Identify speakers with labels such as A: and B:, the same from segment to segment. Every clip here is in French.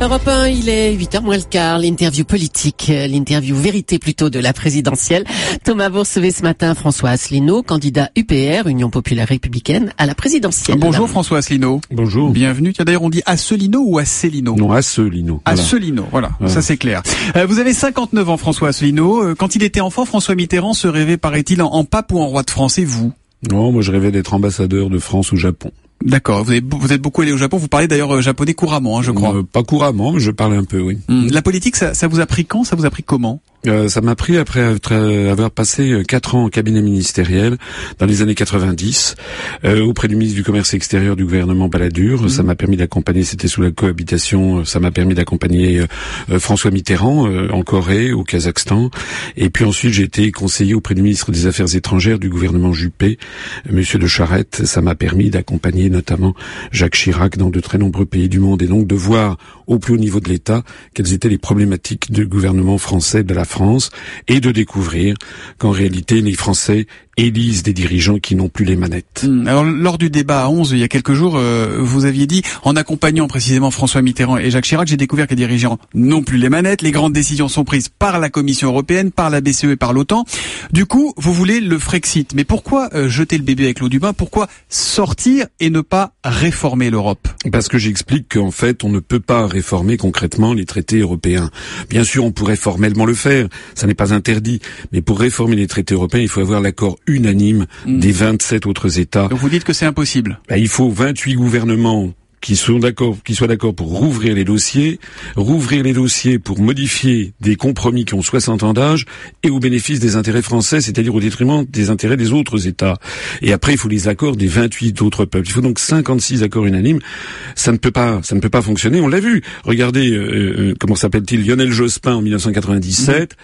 A: Europe 1, il est 8h moins le quart, l'interview politique, euh, l'interview vérité plutôt de la présidentielle. Thomas Boursevet ce matin, François Asselineau, candidat UPR, Union Populaire Républicaine, à la présidentielle.
B: Bonjour François Asselineau.
C: Bonjour.
B: Bienvenue. Tiens, d'ailleurs, on dit Asselineau ou Asselineau
C: Non, Asselineau.
B: Voilà. Asselineau, voilà, voilà. ça c'est clair. Euh, vous avez 59 ans François Asselineau. Euh, quand il était enfant, François Mitterrand se rêvait, paraît-il, en, en pape ou en roi de France, et vous?
C: Non, moi je rêvais d'être ambassadeur de France au Japon.
B: D'accord. Vous, vous, êtes beaucoup allé au Japon. Vous parlez d'ailleurs euh, japonais couramment, hein, je crois.
C: Euh, pas couramment, mais je parle un peu, oui.
B: Hum. La politique, ça, ça vous a pris quand? Ça vous a pris comment?
C: Euh, ça m'a pris après avoir passé euh, quatre ans en cabinet ministériel dans les années 90 euh, auprès du ministre du Commerce extérieur du gouvernement Balladur. Mmh. Ça m'a permis d'accompagner, c'était sous la cohabitation, ça m'a permis d'accompagner euh, François Mitterrand en Corée, au Kazakhstan. Et puis ensuite, j'ai été conseiller auprès du ministre des Affaires étrangères du gouvernement Juppé, Monsieur de Charette. Ça m'a permis d'accompagner notamment Jacques Chirac dans de très nombreux pays du monde et donc de voir au plus haut niveau de l'État quelles étaient les problématiques du gouvernement français de la France et de découvrir qu'en réalité les Français élisent des dirigeants qui n'ont plus les manettes.
B: Mmh. Alors lors du débat à 11 il y a quelques jours, euh, vous aviez dit en accompagnant précisément François Mitterrand et Jacques Chirac, j'ai découvert que les dirigeants n'ont plus les manettes, les grandes décisions sont prises par la Commission européenne, par la BCE et par l'OTAN. Du coup, vous voulez le Frexit. Mais pourquoi euh, jeter le bébé avec l'eau du bain? Pourquoi sortir et ne pas réformer l'Europe?
C: Parce que j'explique qu'en fait, on ne peut pas réformer concrètement les traités européens. Bien sûr, on pourrait formellement le faire, ça n'est pas interdit, mais pour réformer les traités européens, il faut avoir l'accord unanime mmh. des 27 autres États.
B: Donc vous dites que c'est impossible
C: ben, Il faut 28 gouvernements qui sont d'accord, qui soient d'accord pour rouvrir les dossiers, rouvrir les dossiers pour modifier des compromis qui ont 60 ans d'âge et au bénéfice des intérêts français, c'est-à-dire au détriment des intérêts des autres États. Et après, il faut les accords des 28 autres peuples. Il faut donc 56 accords unanimes. Ça ne peut pas, ça ne peut pas fonctionner. On l'a vu. Regardez, euh, euh, comment s'appelle-t-il? Lionel Jospin en 1997. Mmh.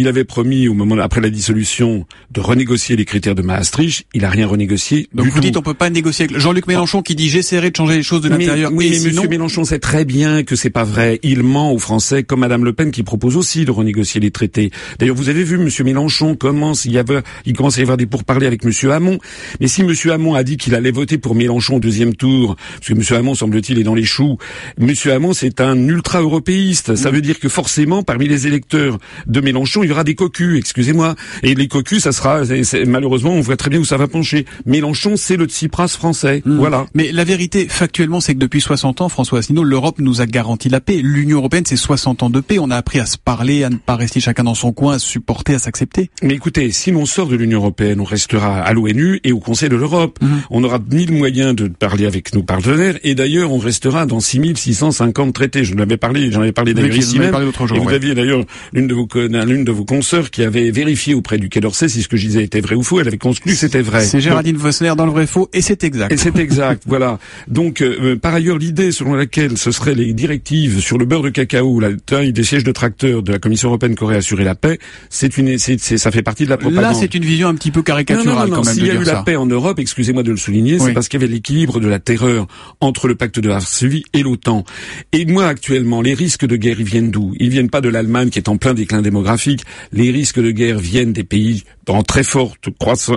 C: Il avait promis au moment après la dissolution de renégocier les critères de Maastricht. Il a rien renégocié.
B: Donc
C: du
B: vous
C: tout.
B: dites on peut pas négocier avec Jean-Luc Mélenchon qui dit j'essaierai de changer les choses de l'intérieur.
C: Oui, mais
B: sinon...
C: Monsieur Mélenchon sait très bien que c'est pas vrai. Il ment aux Français, comme Madame Le Pen qui propose aussi de renégocier les traités. D'ailleurs, vous avez vu Monsieur Mélenchon commence, il y avait, il commence à y avoir des pourparlers avec Monsieur Hamon. Mais si Monsieur Hamon a dit qu'il allait voter pour Mélenchon au deuxième tour, parce que Monsieur Hamon semble-t-il est dans les choux, Monsieur Hamon c'est un ultra-européiste. Ça veut dire que forcément, parmi les électeurs de Mélenchon, il y aura des cocus excusez-moi. Et les cocus, ça sera, c est, c est, malheureusement, on voit très bien où ça va pencher. Mélenchon, c'est le Tsipras français. Mmh. Voilà.
B: Mais la vérité, factuellement, c'est que depuis 60 ans, François Asselineau, l'Europe nous a garanti la paix. L'Union européenne, c'est 60 ans de paix. On a appris à se parler, à ne pas rester chacun dans son coin, à se supporter, à s'accepter.
C: Mais écoutez, si l'on sort de l'Union européenne, on restera à l'ONU et au Conseil de l'Europe. Mmh. On aura mille moyens de parler avec nos partenaires. Et d'ailleurs, on restera dans 6650 traités. Je l'avais parlé, j'en avais parlé d'ailleurs ici même.
B: Jour,
C: et vous
B: ouais.
C: aviez d'ailleurs l'une de vos, l'une de vos consoeurs qui avait vérifié auprès du Quai d'Orsay si ce que je disais était vrai ou faux. Elle avait conclu que c'était vrai.
B: C'est Géraldine Vossner dans le vrai faux et c'est exact.
C: Et c'est exact, voilà. Donc, euh, par ailleurs, l'idée selon laquelle ce seraient les directives sur le beurre de cacao, la taille des sièges de tracteurs de la Commission européenne qui aurait assuré la paix, c'est une, c'est, ça fait partie de la propagande.
B: Là, c'est une vision un petit peu caricaturale
C: non, non, non,
B: quand même.
C: S'il y a eu
B: ça.
C: la paix en Europe, excusez-moi de le souligner, oui. c'est parce qu'il y avait l'équilibre de la terreur entre le pacte de Varsovie et l'OTAN. Et moi, actuellement, les risques de guerre, ils viennent d'où? Ils viennent pas de l'Allemagne qui est en plein déclin démographique. Les risques de guerre viennent des pays en très fort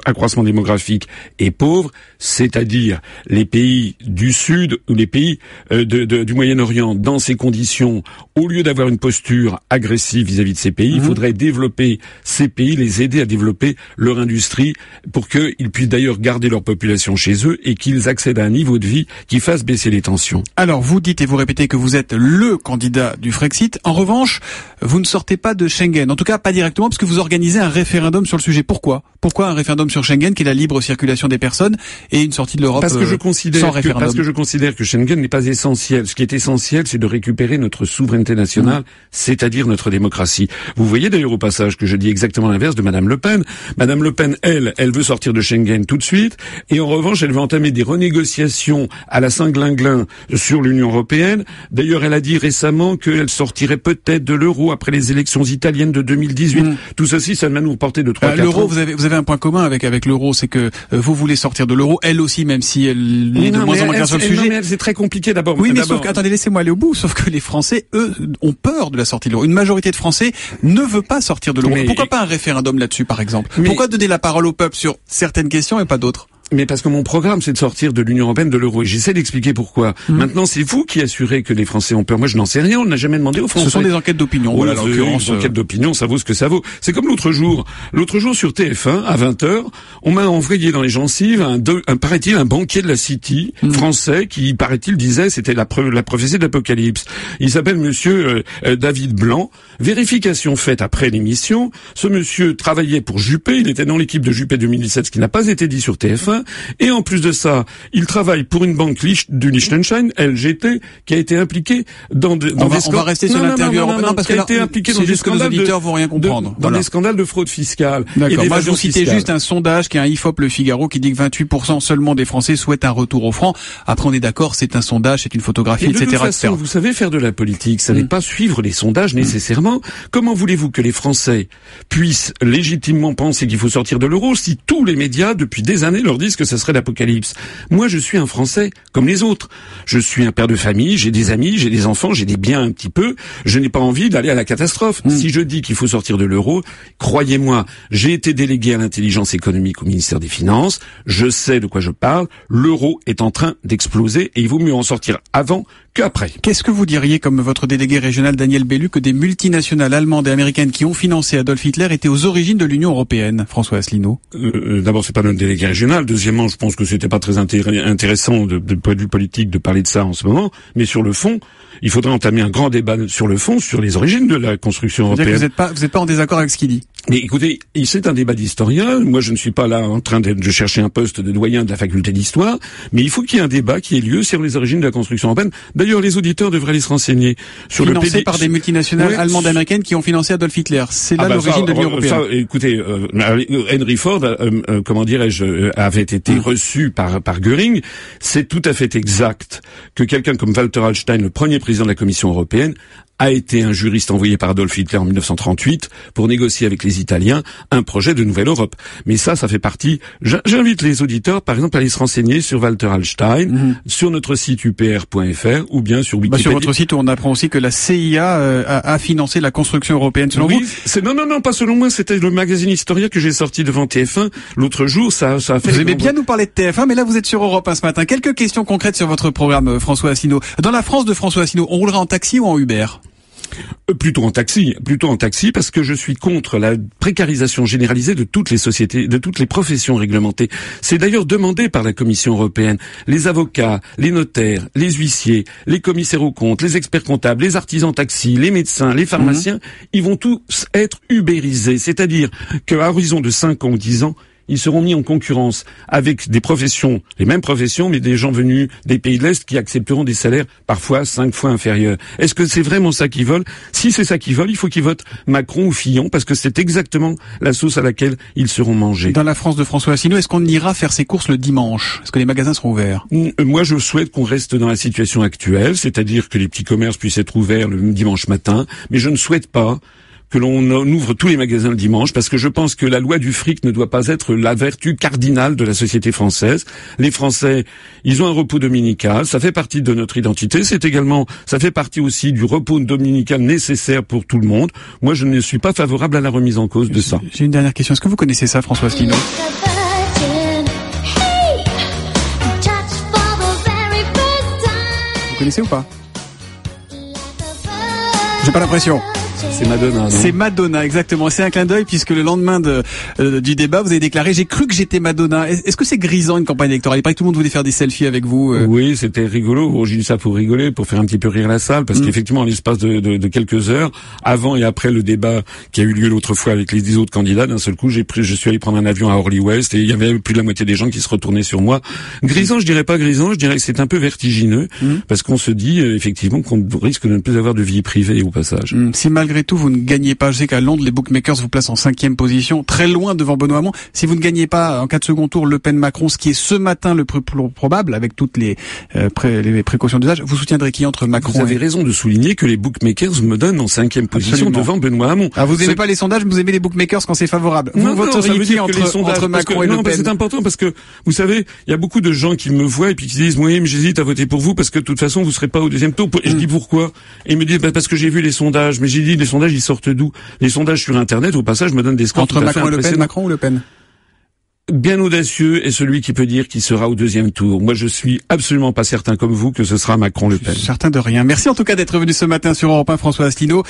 C: accroissement démographique et pauvres, c'est-à-dire les pays du Sud ou les pays euh, de, de, du Moyen-Orient. Dans ces conditions, au lieu d'avoir une posture agressive vis-à-vis -vis de ces pays, mmh. il faudrait développer ces pays, les aider à développer leur industrie pour qu'ils puissent d'ailleurs garder leur population chez eux et qu'ils accèdent à un niveau de vie qui fasse baisser les tensions.
B: Alors, vous dites et vous répétez que vous êtes le candidat du Frexit. En revanche, vous ne sortez pas de Schengen. En tout cas, pas directement, parce que vous organisez un référendum sur le sujet. Pourquoi? Pourquoi un référendum sur Schengen, qui est la libre circulation des personnes, et une sortie de l'Europe
C: parce que je considère
B: sans
C: que,
B: référendum
C: Parce que je considère que Schengen n'est pas essentiel. Ce qui est essentiel, c'est de récupérer notre souveraineté nationale, mmh. c'est-à-dire notre démocratie. Vous voyez d'ailleurs au passage que je dis exactement l'inverse de Madame Le Pen. Madame Le Pen, elle, elle veut sortir de Schengen tout de suite, et en revanche, elle veut entamer des renégociations à la Saint-Glinglin sur l'Union européenne. D'ailleurs, elle a dit récemment qu'elle sortirait peut-être de l'euro après les élections italiennes de 2018. Mmh. Tout ceci, ça va nous porter de 3
B: euh, L'euro, vous avez, vous avez un point commun avec, avec l'euro, c'est que euh, vous voulez sortir de l'euro, elle aussi, même si elle est de
C: non,
B: moins en moins claire sur le sujet.
C: C'est très compliqué d'abord.
B: Oui, mais sauf que, attendez, laissez-moi aller au bout. Sauf que les Français, eux, ont peur de la sortie de l'euro. Une majorité de Français ne veut pas sortir de l'euro. Pourquoi pas un référendum là-dessus, par exemple? Mais... Pourquoi donner la parole au peuple sur certaines questions et pas d'autres?
C: Mais parce que mon programme, c'est de sortir de l'Union européenne, de l'euro. Et j'essaie d'expliquer pourquoi.
B: Mmh.
C: Maintenant, c'est vous qui assurez que les Français ont peur. Moi, je n'en sais rien. On n'a jamais demandé aux Français.
B: Ce sont des enquêtes d'opinion.
C: Voilà, en l'occurrence,
B: euh,
C: enquête d'opinion, ça vaut ce que ça vaut. C'est comme l'autre jour. L'autre jour sur TF1, à 20h, on m'a envoyé dans les gencives un, de- un paraît-il, un banquier de la City,
B: Mm.
C: français, qui, paraît-il, disait, c'était la, pre- la prophétie de l'Apocalypse. Il s'appelle monsieur euh, euh, David Blanc. Vérification faite après l'émission. Ce monsieur travaillait pour Juppé. Il était dans l'équipe de Juppé 2017, ce qui n'a pas été dit sur TF1. Et en plus de ça, il travaille pour une banque du Liechtenstein, LGT, qui a été impliquée dans, de, dans
B: on, va,
C: des
B: on va rester sur
C: Non,
B: l'interview européenne.
C: non,
B: parce que
C: a été impliqué dans des
B: juste que nos
C: scandales de-
B: auditeurs vont rien
C: de-
B: comprendre.
C: dans
B: Voilà.
C: des scandales de fraude fiscale.
B: D'accord. Moi, je vous citais juste un sondage qui est un IFOP Le Figaro qui dit que 28% seulement des Français souhaitent un retour au franc. Après, on est d'accord, c'est un sondage, c'est une photographie,
C: Et de
B: etc.
C: toute façon,
B: etc.
C: vous savez faire de la politique, ça n'est
B: Mm.
C: pas suivre les sondages nécessairement. Comment voulez-vous que les Français puissent légitimement penser qu'il faut sortir de l'euro si tous les médias, depuis des années, leur disent que ce serait l'apocalypse Moi, je suis un Français comme les autres. Je suis un père de famille, j'ai des amis, j'ai des enfants, j'ai des biens un petit peu. Je n'ai pas envie d'aller à la catastrophe. Si je dis qu'il faut sortir de l'euro, croyez-moi, j'ai été délégué à l'intelligence économique au ministère des Finances. Je sais de quoi je parle. L'euro est en train d'exploser et il vaut mieux en sortir avant qu'après.
B: Qu'est-ce que vous diriez, comme votre délégué régional Daniel Bellu, que des multinationales allemandes et américaines qui ont financé Adolf Hitler étaient aux origines de l'Union européenne, François Asselineau
C: Euh, euh, D'abord, c'est pas notre délégué régional. Deuxièmement, je pense que c'était pas très intéressant de, de point de vue politique de parler de ça en ce moment. Mais sur le fond, il faudrait entamer un grand débat sur le fond, sur les origines de la construction
B: que
C: européenne.
B: vous n'êtes pas, vous êtes pas en désaccord avec ce qu'il dit
C: Mais écoutez, c'est un débat d'historien. Moi, je ne suis pas là en train de, de chercher un poste de doyen de la faculté d'histoire, mais il faut qu'il y ait un débat qui ait lieu sur les origines de la construction européenne. D'ailleurs, les auditeurs devraient aller se renseigner sur
B: Financé
C: le PD
B: par des multinationales
C: Ouais.
B: allemandes et américaines qui ont financé Adolf Hitler. C'est là
C: Ah bah
B: l'origine de l'Union
C: euh,
B: européenne.
C: ça, écoutez, euh, euh, Henry Ford, euh, euh, comment dirais-je, euh, avait été
B: Hum.
C: reçu par par Göring. C'est tout à fait exact que quelqu'un comme Walter Hallstein, le premier président de la Commission européenne, a été un juriste envoyé par Adolf Hitler en 1938 pour négocier avec les Italiens un projet de nouvelle Europe. Mais ça, ça fait partie. j'in- J'invite les auditeurs, par exemple, à aller se renseigner sur Walter Hallstein, sur notre site upr.fr ou bien sur
B: Bah,
C: Wikipédia.
B: sur votre site, on apprend aussi que la CIA euh, a, a financé la construction européenne. Selon
C: oui,
B: vous,
C: non non non pas selon moi, c'était le magazine Historia que j'ai sorti devant TF1 l'autre jour, ça ça a fait
B: vous aimez bien nous parler de TF1, mais là vous êtes sur Europe 1 ce matin. Quelques questions concrètes sur votre programme, euh, François Asselineau. Dans la France de François Asselineau, on roulera en taxi ou en Uber?
C: Plutôt en taxi, plutôt en taxi parce que je suis contre la précarisation généralisée de toutes les sociétés, de toutes les professions réglementées. C'est d'ailleurs demandé par la Commission européenne. Les avocats, les notaires, les huissiers, les commissaires aux comptes, les experts comptables, les artisans taxi, les médecins, les pharmaciens, ils vont tous être ubérisés, c'est-à-dire qu'à horizon de 5 ans ou 10 ans, ils seront mis en concurrence avec des professions, les mêmes professions, mais des gens venus des pays de l'Est qui accepteront des salaires parfois cinq fois inférieurs. Est-ce que c'est vraiment ça qu'ils veulent Si c'est ça qu'ils veulent, il faut qu'ils votent Macron ou Fillon, parce que c'est exactement la sauce à laquelle ils seront mangés.
B: Dans la France de François Asselineau, est-ce qu'on ira faire ses courses le dimanche? Est-ce que les magasins seront ouverts?
C: Euh, Moi, je souhaite qu'on reste dans la situation actuelle, c'est-à-dire que les petits commerces puissent être ouverts le dimanche matin, mais je ne souhaite pas que l'on ouvre tous les magasins le dimanche, parce que je pense que la loi du fric ne doit pas être la vertu cardinale de la société française. Les Français, ils ont un repos dominical, ça fait partie de notre identité, c'est également, ça fait partie aussi du repos dominical nécessaire pour tout le monde. Moi, je ne suis pas favorable à la remise en cause de ça.
B: J'ai une dernière question. Est-ce que vous connaissez ça, François Asselineau Vous connaissez ou pas? J'ai pas l'impression.
C: C'est Madonna,
B: C'est Madonna, exactement. C'est un clin d'œil puisque le lendemain de, euh, du débat, vous avez déclaré j'ai cru que j'étais Madonna. Est- Est-ce que c'est grisant une campagne électorale? Il paraît que tout le monde voulait faire des selfies avec vous. euh.
C: Oui, c'était rigolo. Bon, j'ai dit ça pour rigoler, pour faire un petit peu rire la salle, parce
B: Mm.
C: qu'effectivement, en l'espace de, de- de quelques heures, avant et après le débat qui a eu lieu l'autre fois avec les dix autres candidats, d'un seul coup, j'ai pris, je suis allé prendre un avion à Orly West et il y avait plus de la moitié des gens qui se retournaient sur moi. Grisant, je dirais pas grisant, je dirais que c'est un peu vertigineux,
B: Mm.
C: parce qu'on se dit euh, effectivement qu'on risque de ne plus avoir de vie privée au passage.
B: Si malgré tout vous ne gagnez pas, je sais qu'à Londres les bookmakers vous placent en cinquième position, très loin devant Benoît Hamon. Si vous ne gagnez pas en cas de second tour Le Pen-Macron, ce qui est ce matin le plus probable avec toutes les, euh, pré- les précautions d'usage, vous soutiendrez qui entre
C: Vous
B: Macron
C: avez
B: et
C: raison de souligner que les bookmakers me donnent en cinquième position
B: Absolument.
C: devant Benoît Hamon.
B: ah, vous aimez
C: C'est-
B: pas les sondages, vous aimez les bookmakers quand c'est favorable. Vous
C: Non,
B: voteriez qui entre,
C: sondages,
B: entre
C: parce que-
B: Macron et
C: non,
B: Le Pen
C: c'est important parce que vous savez, il y a beaucoup de gens qui me voient et puis qui disent oui, mais j'hésite à voter pour vous parce que de toute façon vous serez pas au deuxième tour. Et je
B: Mm.
C: dis pourquoi? Et ils me disent bah, parce que j'ai vu les sondages. Mais j'ai dit les sondages ils sortent d'où? Les sondages sur internet au passage me donnent des scores
B: Entre
C: tout à fait
B: Macron et Le Pen. Macron ou Le Pen?
C: Bien audacieux est celui qui peut dire qu'il sera au deuxième tour. Moi, je suis absolument pas certain comme vous que ce sera Macron-Le Pen.
B: Certain de rien. Merci en tout cas d'être venu ce matin sur Europe 1, François Asselineau.